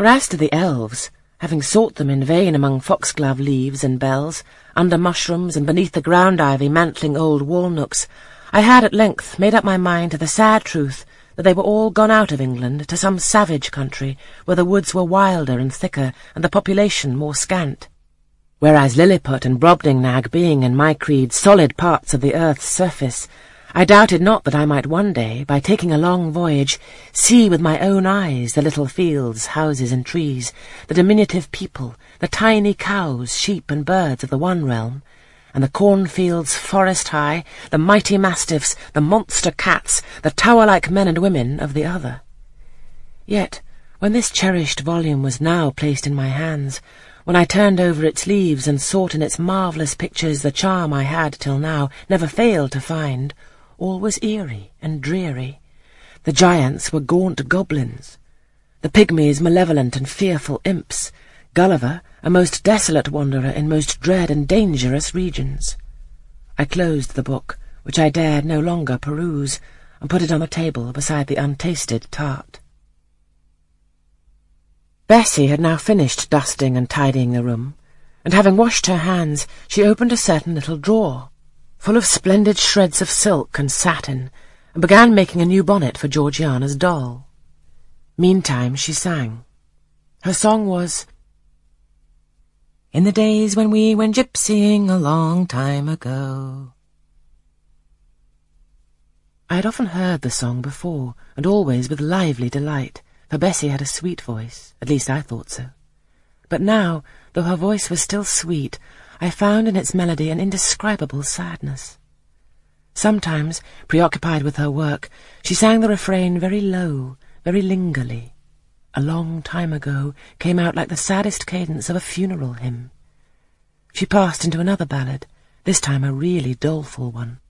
For as to the elves, having sought them in vain among foxglove leaves and bells, under mushrooms and beneath the ground ivy mantling old walnooks, I had at length made up my mind to the sad truth that they were all gone out of England to some savage country where the woods were wilder and thicker and the population more scant. Whereas Lilliput and Brobdingnag being in my creed solid parts of the earth's surface, I doubted not that I might one day, by taking a long voyage, see with my own eyes the little fields, houses, and trees, the diminutive people, the tiny cows, sheep, and birds of the one realm, and the cornfields forest high, the mighty mastiffs, the monster cats, the tower-like men and women of the other. Yet, when this cherished volume was now placed in my hands, when I turned over its leaves and sought in its marvellous pictures the charm I had till now never failed to find, all was eerie and dreary. The giants were gaunt goblins, the pygmies malevolent and fearful imps, Gulliver a most desolate wanderer in most dread and dangerous regions. I closed the book, which I dared no longer peruse, and put it on the table beside the untasted tart. Bessie had now finished dusting and tidying the room, and having washed her hands, she opened a certain little drawer, full of splendid shreds of silk and satin, and began making a new bonnet for Georgiana's doll. Meantime she sang. Her song was, In the days when we went gypsying a long time ago. I had often heard the song before, and always with lively delight, for Bessie had a sweet voice, at least I thought so. But now, though her voice was still sweet, I found in its melody an indescribable sadness. Sometimes, preoccupied with her work, she sang the refrain very low, very lingerly. A long time ago came out like the saddest cadence of a funeral hymn. She passed into another ballad, this time a really doleful one.